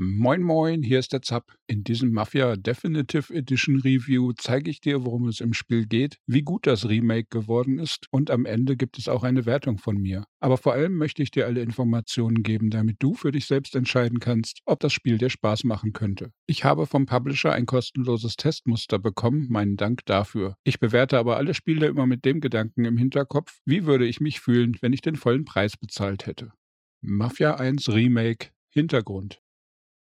Moin Moin, hier ist der Zap. In diesem Mafia Definitive Edition Review zeige ich dir, worum es im Spiel geht, wie gut das Remake geworden ist und am Ende gibt es auch eine Wertung von mir. Aber vor allem möchte ich dir alle Informationen geben, damit du für dich selbst entscheiden kannst, ob das Spiel dir Spaß machen könnte. Ich habe vom Publisher ein kostenloses Testmuster bekommen, meinen Dank dafür. Ich bewerte aber alle Spiele immer mit dem Gedanken im Hinterkopf, wie würde ich mich fühlen, wenn ich den vollen Preis bezahlt hätte. Mafia 1 Remake Hintergrund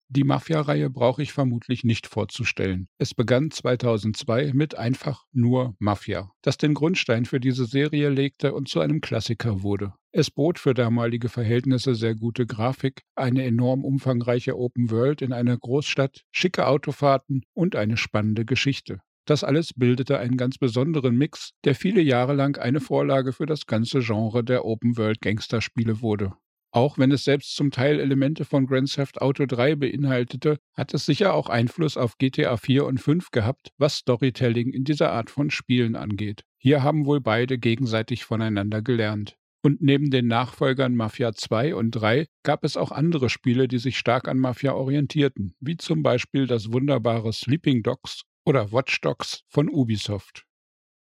die Mafia-Reihe brauche ich vermutlich nicht vorzustellen. Es begann 2002 mit einfach nur Mafia, das den Grundstein für diese Serie legte und zu einem Klassiker wurde. Es bot für damalige Verhältnisse sehr gute Grafik, eine enorm umfangreiche Open World in einer Großstadt, schicke Autofahrten und eine spannende Geschichte. Das alles bildete einen ganz besonderen Mix, der viele Jahre lang eine Vorlage für das ganze Genre der Open World Gangsterspiele wurde. Auch wenn es selbst zum Teil Elemente von Grand Theft Auto 3 beinhaltete, hat es sicher auch Einfluss auf GTA 4 und 5 gehabt, was Storytelling in dieser Art von Spielen angeht. Hier haben wohl beide gegenseitig voneinander gelernt. Und neben den Nachfolgern Mafia 2 und 3 gab es auch andere Spiele, die sich stark an Mafia orientierten, wie zum Beispiel das wunderbare Sleeping Dogs oder Watch Dogs von Ubisoft.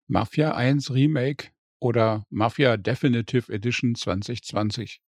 Mafia 1 Remake oder Mafia Definitive Edition 2020.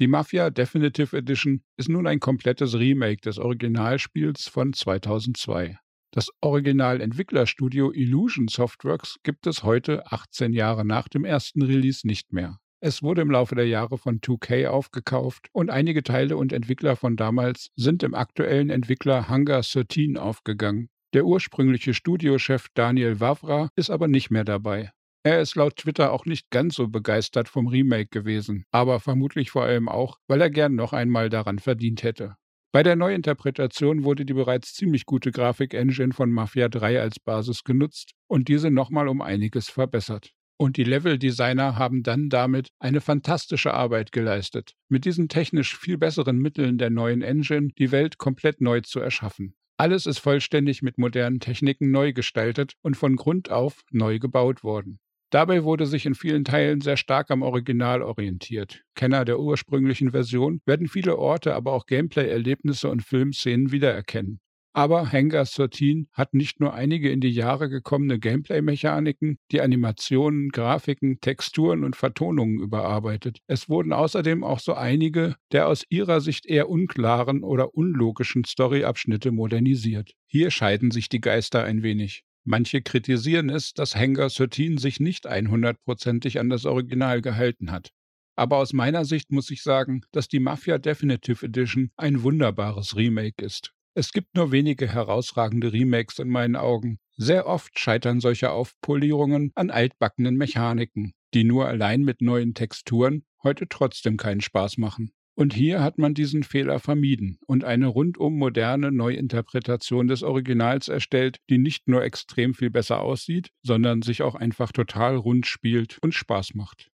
Die Mafia Definitive Edition ist nun ein komplettes Remake des Originalspiels von 2002. Das Originalentwicklerstudio Illusion Softworks gibt es heute, 18 Jahre nach dem ersten Release, nicht mehr. Es wurde im Laufe der Jahre von 2K aufgekauft und einige Teile und Entwickler von damals sind im aktuellen Entwickler Hunger 13 aufgegangen. Der ursprüngliche Studiochef Daniel Wavra ist aber nicht mehr dabei. Er ist laut Twitter auch nicht ganz so begeistert vom Remake gewesen, aber vermutlich vor allem auch, weil er gern noch einmal daran verdient hätte. Bei der Neuinterpretation wurde die bereits ziemlich gute Grafik-Engine von Mafia 3 als Basis genutzt und diese nochmal um einiges verbessert. Und die Level-Designer haben dann damit eine fantastische Arbeit geleistet, mit diesen technisch viel besseren Mitteln der neuen Engine die Welt komplett neu zu erschaffen. Alles ist vollständig mit modernen Techniken neu gestaltet und von Grund auf neu gebaut worden. Dabei wurde sich in vielen Teilen sehr stark am Original orientiert. Kenner der ursprünglichen Version werden viele Orte, aber auch Gameplay-Erlebnisse und Filmszenen wiedererkennen. Aber Hangar 13 hat nicht nur einige in die Jahre gekommene Gameplay-Mechaniken, die Animationen, Grafiken, Texturen und Vertonungen überarbeitet. Es wurden außerdem auch so einige der aus ihrer Sicht eher unklaren oder unlogischen Storyabschnitte modernisiert. Hier scheiden sich die Geister ein wenig. Manche kritisieren es, dass Hangar 13 sich nicht 100%ig an das Original gehalten hat. Aber aus meiner Sicht muss ich sagen, dass die Mafia Definitive Edition ein wunderbares Remake ist. Es gibt nur wenige herausragende Remakes in meinen Augen. Sehr oft scheitern solche Aufpolierungen an altbackenen Mechaniken, die nur allein mit neuen Texturen heute trotzdem keinen Spaß machen. Und hier hat man diesen Fehler vermieden und eine rundum moderne Neuinterpretation des Originals erstellt, die nicht nur extrem viel besser aussieht, sondern sich auch einfach total rund spielt und Spaß macht.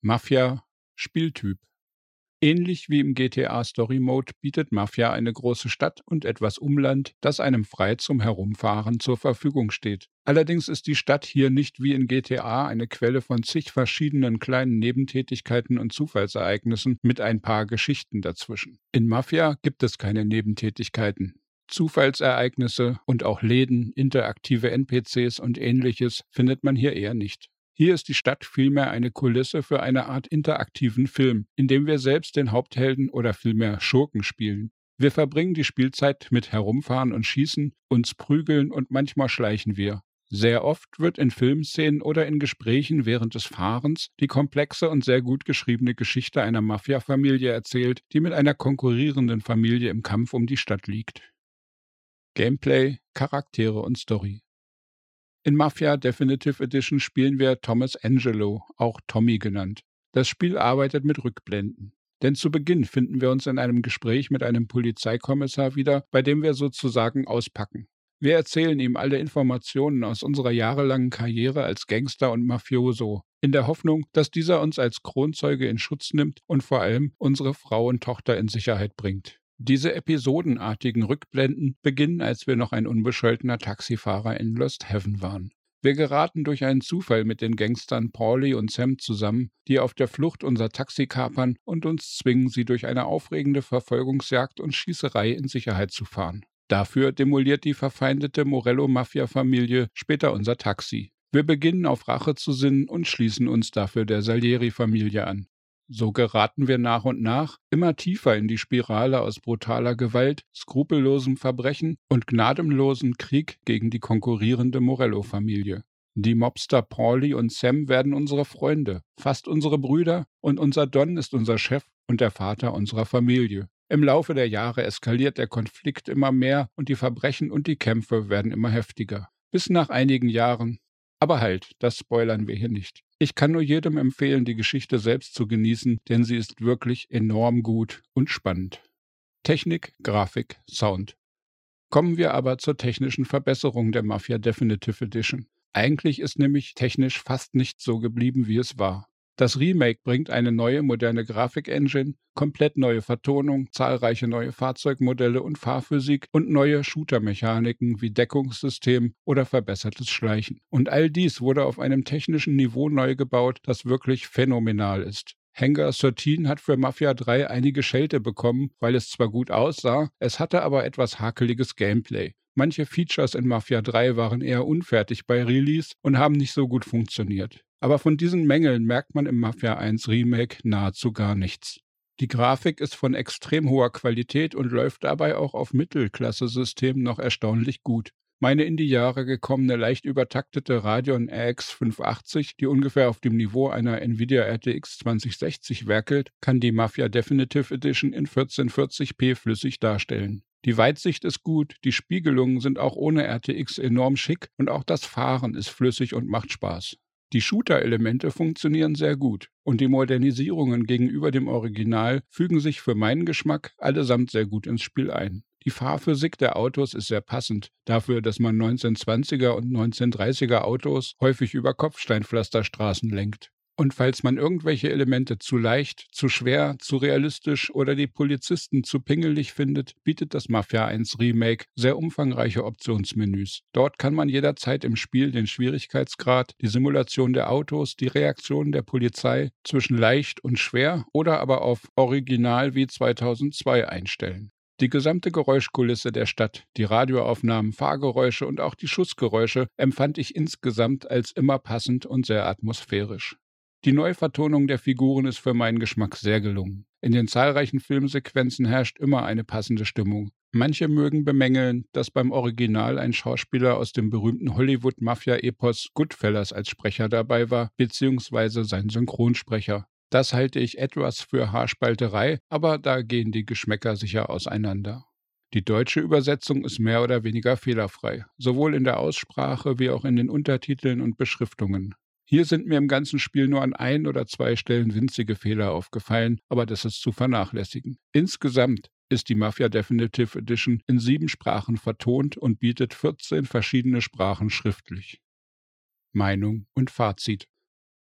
Mafia Spieltyp Ähnlich wie im GTA Story Mode bietet Mafia eine große Stadt und etwas Umland, das einem frei zum Herumfahren zur Verfügung steht. Allerdings ist die Stadt hier nicht wie in GTA eine Quelle von zig verschiedenen kleinen Nebentätigkeiten und Zufallsereignissen mit ein paar Geschichten dazwischen. In Mafia gibt es keine Nebentätigkeiten. Zufallsereignisse und auch Läden, interaktive NPCs und ähnliches findet man hier eher nicht. Hier ist die Stadt vielmehr eine Kulisse für eine Art interaktiven Film, in dem wir selbst den Haupthelden oder vielmehr Schurken spielen. Wir verbringen die Spielzeit mit Herumfahren und Schießen, uns prügeln und manchmal schleichen wir. Sehr oft wird in Filmszenen oder in Gesprächen während des Fahrens die komplexe und sehr gut geschriebene Geschichte einer Mafia-Familie erzählt, die mit einer konkurrierenden Familie im Kampf um die Stadt liegt. Gameplay, Charaktere und Story. In Mafia Definitive Edition spielen wir Thomas Angelo, auch Tommy genannt. Das Spiel arbeitet mit Rückblenden. Denn zu Beginn finden wir uns in einem Gespräch mit einem Polizeikommissar wieder, bei dem wir sozusagen auspacken. Wir erzählen ihm alle Informationen aus unserer jahrelangen Karriere als Gangster und Mafioso, in der Hoffnung, dass dieser uns als Kronzeuge in Schutz nimmt und vor allem unsere Frau und Tochter in Sicherheit bringt. Diese episodenartigen Rückblenden beginnen, als wir noch ein unbescholtener Taxifahrer in Lost Heaven waren. Wir geraten durch einen Zufall mit den Gangstern Paulie und Sam zusammen, die auf der Flucht unser Taxi kapern und uns zwingen, sie durch eine aufregende Verfolgungsjagd und Schießerei in Sicherheit zu fahren. Dafür demoliert die verfeindete Morello-Mafia-Familie später unser Taxi. Wir beginnen auf Rache zu sinnen und schließen uns dafür der Salieri-Familie an. So geraten wir nach und nach immer tiefer in die Spirale aus brutaler Gewalt, skrupellosem Verbrechen und gnadenlosem Krieg gegen die konkurrierende Morello-Familie. Die Mobster Pauli und Sam werden unsere Freunde, fast unsere Brüder, und unser Don ist unser Chef und der Vater unserer Familie. Im Laufe der Jahre eskaliert der Konflikt immer mehr und die Verbrechen und die Kämpfe werden immer heftiger. Bis nach einigen Jahren. Aber halt, das spoilern wir hier nicht. Ich kann nur jedem empfehlen, die Geschichte selbst zu genießen, denn sie ist wirklich enorm gut und spannend. Technik, Grafik, Sound. Kommen wir aber zur technischen Verbesserung der Mafia Definitive Edition. Eigentlich ist nämlich technisch fast nicht so geblieben, wie es war. Das Remake bringt eine neue moderne Grafikengine, komplett neue Vertonung, zahlreiche neue Fahrzeugmodelle und Fahrphysik und neue Shooter-Mechaniken wie Deckungssystem oder verbessertes Schleichen. Und all dies wurde auf einem technischen Niveau neu gebaut, das wirklich phänomenal ist. Hangar 13 hat für Mafia 3 einige Schelte bekommen, weil es zwar gut aussah, es hatte aber etwas hakeliges Gameplay. Manche Features in Mafia 3 waren eher unfertig bei Release und haben nicht so gut funktioniert. Aber von diesen Mängeln merkt man im Mafia 1 Remake nahezu gar nichts. Die Grafik ist von extrem hoher Qualität und läuft dabei auch auf Mittelklasse-Systemen noch erstaunlich gut. Meine in die Jahre gekommene leicht übertaktete Radeon RX 580, die ungefähr auf dem Niveau einer Nvidia RTX 2060 werkelt, kann die Mafia Definitive Edition in 1440p flüssig darstellen. Die Weitsicht ist gut, die Spiegelungen sind auch ohne RTX enorm schick und auch das Fahren ist flüssig und macht Spaß. Die Shooter-Elemente funktionieren sehr gut und die Modernisierungen gegenüber dem Original fügen sich für meinen Geschmack allesamt sehr gut ins Spiel ein. Die Fahrphysik der Autos ist sehr passend, dafür, dass man 1920er und 1930er Autos häufig über Kopfsteinpflasterstraßen lenkt. Und falls man irgendwelche Elemente zu leicht, zu schwer, zu realistisch oder die Polizisten zu pingelig findet, bietet das Mafia 1 Remake sehr umfangreiche Optionsmenüs. Dort kann man jederzeit im Spiel den Schwierigkeitsgrad, die Simulation der Autos, die Reaktion der Polizei zwischen leicht und schwer oder aber auf Original wie 2002 einstellen. Die gesamte Geräuschkulisse der Stadt, die Radioaufnahmen, Fahrgeräusche und auch die Schussgeräusche empfand ich insgesamt als immer passend und sehr atmosphärisch. Die Neuvertonung der Figuren ist für meinen Geschmack sehr gelungen. In den zahlreichen Filmsequenzen herrscht immer eine passende Stimmung. Manche mögen bemängeln, dass beim Original ein Schauspieler aus dem berühmten Hollywood-Mafia-Epos Goodfellas als Sprecher dabei war, beziehungsweise sein Synchronsprecher. Das halte ich etwas für Haarspalterei, aber da gehen die Geschmäcker sicher auseinander. Die deutsche Übersetzung ist mehr oder weniger fehlerfrei, sowohl in der Aussprache wie auch in den Untertiteln und Beschriftungen. Hier sind mir im ganzen Spiel nur an ein oder zwei Stellen winzige Fehler aufgefallen, aber das ist zu vernachlässigen. Insgesamt ist die Mafia Definitive Edition in sieben Sprachen vertont und bietet 14 verschiedene Sprachen schriftlich. Meinung und Fazit.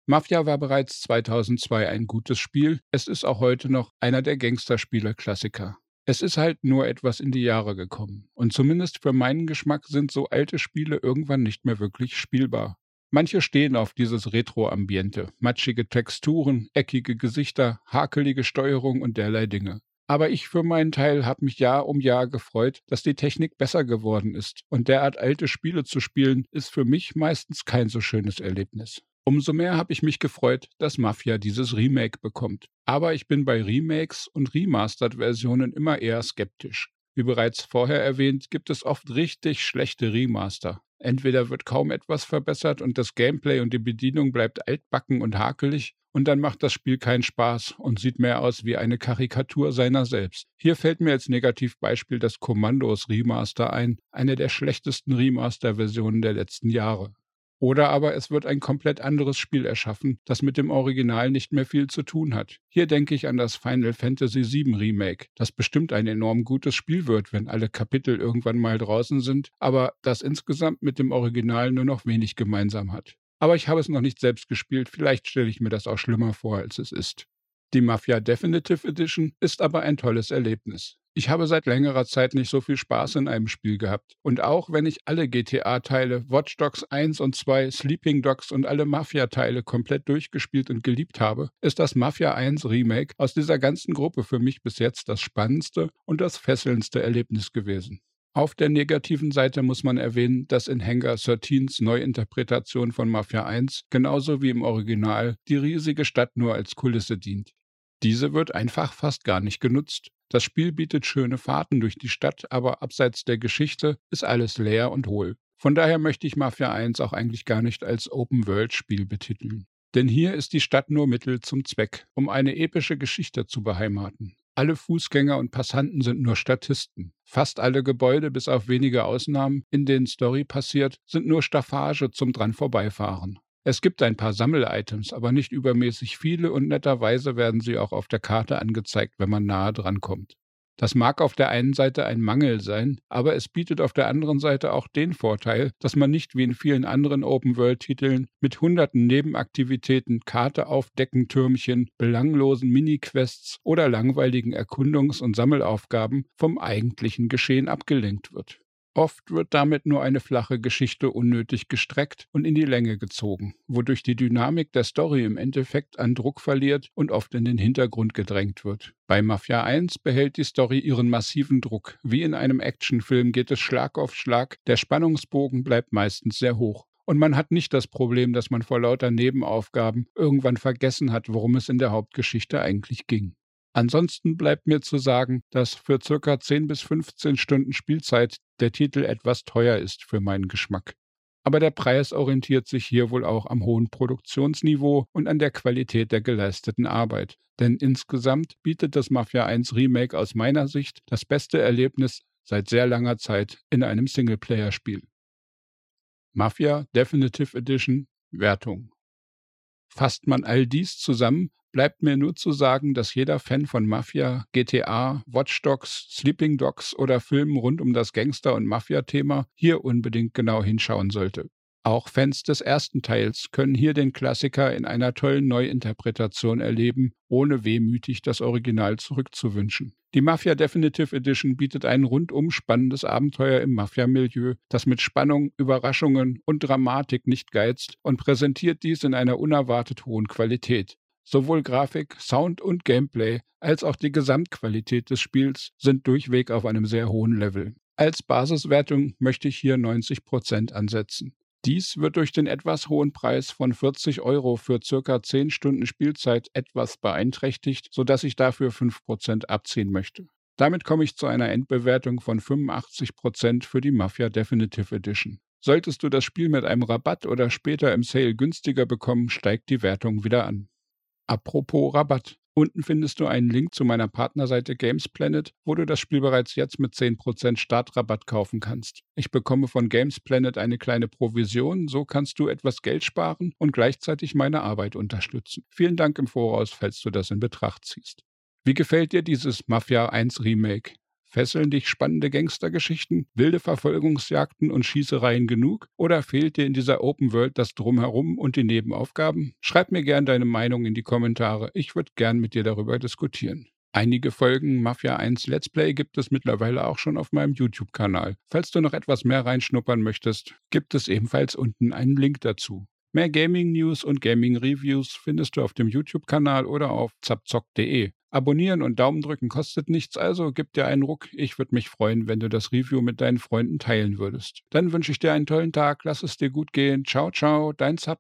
Mafia war bereits 2002 ein gutes Spiel, es ist auch heute noch einer der Gangsterspiele-Klassiker. Es ist halt nur etwas in die Jahre gekommen. Und zumindest für meinen Geschmack sind so alte Spiele irgendwann nicht mehr wirklich spielbar. Manche stehen auf dieses Retro-Ambiente, matschige Texturen, eckige Gesichter, hakelige Steuerung und derlei Dinge. Aber ich für meinen Teil habe mich Jahr um Jahr gefreut, dass die Technik besser geworden ist. Und derart alte Spiele zu spielen, ist für mich meistens kein so schönes Erlebnis. Umso mehr habe ich mich gefreut, dass Mafia dieses Remake bekommt. Aber ich bin bei Remakes und Remastered-Versionen immer eher skeptisch. Wie bereits vorher erwähnt, gibt es oft richtig schlechte Remaster. Entweder wird kaum etwas verbessert und das Gameplay und die Bedienung bleibt altbacken und hakelig, und dann macht das Spiel keinen Spaß und sieht mehr aus wie eine Karikatur seiner selbst. Hier fällt mir als Negativbeispiel das Commandos Remaster ein, eine der schlechtesten Remaster-Versionen der letzten Jahre. Oder aber es wird ein komplett anderes Spiel erschaffen, das mit dem Original nicht mehr viel zu tun hat. Hier denke ich an das Final Fantasy VII Remake, das bestimmt ein enorm gutes Spiel wird, wenn alle Kapitel irgendwann mal draußen sind, aber das insgesamt mit dem Original nur noch wenig gemeinsam hat. Aber ich habe es noch nicht selbst gespielt, vielleicht stelle ich mir das auch schlimmer vor, als es ist. Die Mafia Definitive Edition ist aber ein tolles Erlebnis. Ich habe seit längerer Zeit nicht so viel Spaß in einem Spiel gehabt. Und auch wenn ich alle GTA-Teile, Watch Dogs 1 und 2, Sleeping Dogs und alle Mafia-Teile komplett durchgespielt und geliebt habe, ist das Mafia 1 Remake aus dieser ganzen Gruppe für mich bis jetzt das spannendste und das fesselndste Erlebnis gewesen. Auf der negativen Seite muss man erwähnen, dass in Hangar 13s Neuinterpretation von Mafia 1 genauso wie im Original die riesige Stadt nur als Kulisse dient. Diese wird einfach fast gar nicht genutzt. Das Spiel bietet schöne Fahrten durch die Stadt, aber abseits der Geschichte ist alles leer und hohl. Von daher möchte ich Mafia 1 auch eigentlich gar nicht als Open-World-Spiel betiteln. Denn hier ist die Stadt nur Mittel zum Zweck, um eine epische Geschichte zu beheimaten. Alle Fußgänger und Passanten sind nur Statisten. Fast alle Gebäude, bis auf wenige Ausnahmen, in denen Story passiert, sind nur Staffage zum dran vorbeifahren. Es gibt ein paar Sammel-Items, aber nicht übermäßig viele und netterweise werden sie auch auf der Karte angezeigt, wenn man nahe dran kommt. Das mag auf der einen Seite ein Mangel sein, aber es bietet auf der anderen Seite auch den Vorteil, dass man nicht wie in vielen anderen Open-World-Titeln mit hunderten Nebenaktivitäten, Karte aufdecken, Türmchen, belanglosen Mini-Quests oder langweiligen Erkundungs- und Sammelaufgaben vom eigentlichen Geschehen abgelenkt wird. Oft wird damit nur eine flache Geschichte unnötig gestreckt und in die Länge gezogen, wodurch die Dynamik der Story im Endeffekt an Druck verliert und oft in den Hintergrund gedrängt wird. Bei Mafia 1 behält die Story ihren massiven Druck. Wie in einem Actionfilm geht es Schlag auf Schlag, der Spannungsbogen bleibt meistens sehr hoch. Und man hat nicht das Problem, dass man vor lauter Nebenaufgaben irgendwann vergessen hat, worum es in der Hauptgeschichte eigentlich ging. Ansonsten bleibt mir zu sagen, dass für circa 10 bis 15 Stunden Spielzeit der Titel etwas teuer ist für meinen Geschmack. Aber der Preis orientiert sich hier wohl auch am hohen Produktionsniveau und an der Qualität der geleisteten Arbeit. Denn insgesamt bietet das Mafia 1 Remake aus meiner Sicht das beste Erlebnis seit sehr langer Zeit in einem Singleplayer-Spiel. Mafia Definitive Edition Wertung. Fasst man all dies zusammen, bleibt mir nur zu sagen, dass jeder Fan von Mafia, GTA, Watch Dogs, Sleeping Dogs oder Filmen rund um das Gangster- und Mafia-Thema hier unbedingt genau hinschauen sollte. Auch Fans des ersten Teils können hier den Klassiker in einer tollen Neuinterpretation erleben, ohne wehmütig das Original zurückzuwünschen. Die Mafia Definitive Edition bietet ein rundum spannendes Abenteuer im Mafia-Milieu, das mit Spannung, Überraschungen und Dramatik nicht geizt und präsentiert dies in einer unerwartet hohen Qualität. Sowohl Grafik, Sound und Gameplay als auch die Gesamtqualität des Spiels sind durchweg auf einem sehr hohen Level. Als Basiswertung möchte ich hier 90% ansetzen. Dies wird durch den etwas hohen Preis von 40 Euro für circa 10 Stunden Spielzeit etwas beeinträchtigt, sodass ich dafür 5% abziehen möchte. Damit komme ich zu einer Endbewertung von 85% für die Mafia Definitive Edition. Solltest du das Spiel mit einem Rabatt oder später im Sale günstiger bekommen, steigt die Wertung wieder an. Apropos Rabatt. Unten findest du einen Link zu meiner Partnerseite Games Planet, wo du das Spiel bereits jetzt mit 10% Startrabatt kaufen kannst. Ich bekomme von Games Planet eine kleine Provision, so kannst du etwas Geld sparen und gleichzeitig meine Arbeit unterstützen. Vielen Dank im Voraus, falls du das in Betracht ziehst. Wie gefällt dir dieses Mafia 1 Remake? Fesseln dich spannende Gangstergeschichten, wilde Verfolgungsjagden und Schießereien genug? Oder fehlt dir in dieser Open World das Drumherum und die Nebenaufgaben? Schreib mir gern deine Meinung in die Kommentare. Ich würde gern mit dir darüber diskutieren. Einige Folgen Mafia 1 Let's Play gibt es mittlerweile auch schon auf meinem YouTube-Kanal. Falls du noch etwas mehr reinschnuppern möchtest, gibt es ebenfalls unten einen Link dazu. Mehr Gaming-News und Gaming-Reviews findest du auf dem YouTube-Kanal oder auf zapzock.de. Abonnieren und Daumen drücken kostet nichts, also gib dir einen Ruck. Ich würde mich freuen, wenn du das Review mit deinen Freunden teilen würdest. Dann wünsche ich dir einen tollen Tag, lass es dir gut gehen. Ciao, ciao, dein Zap.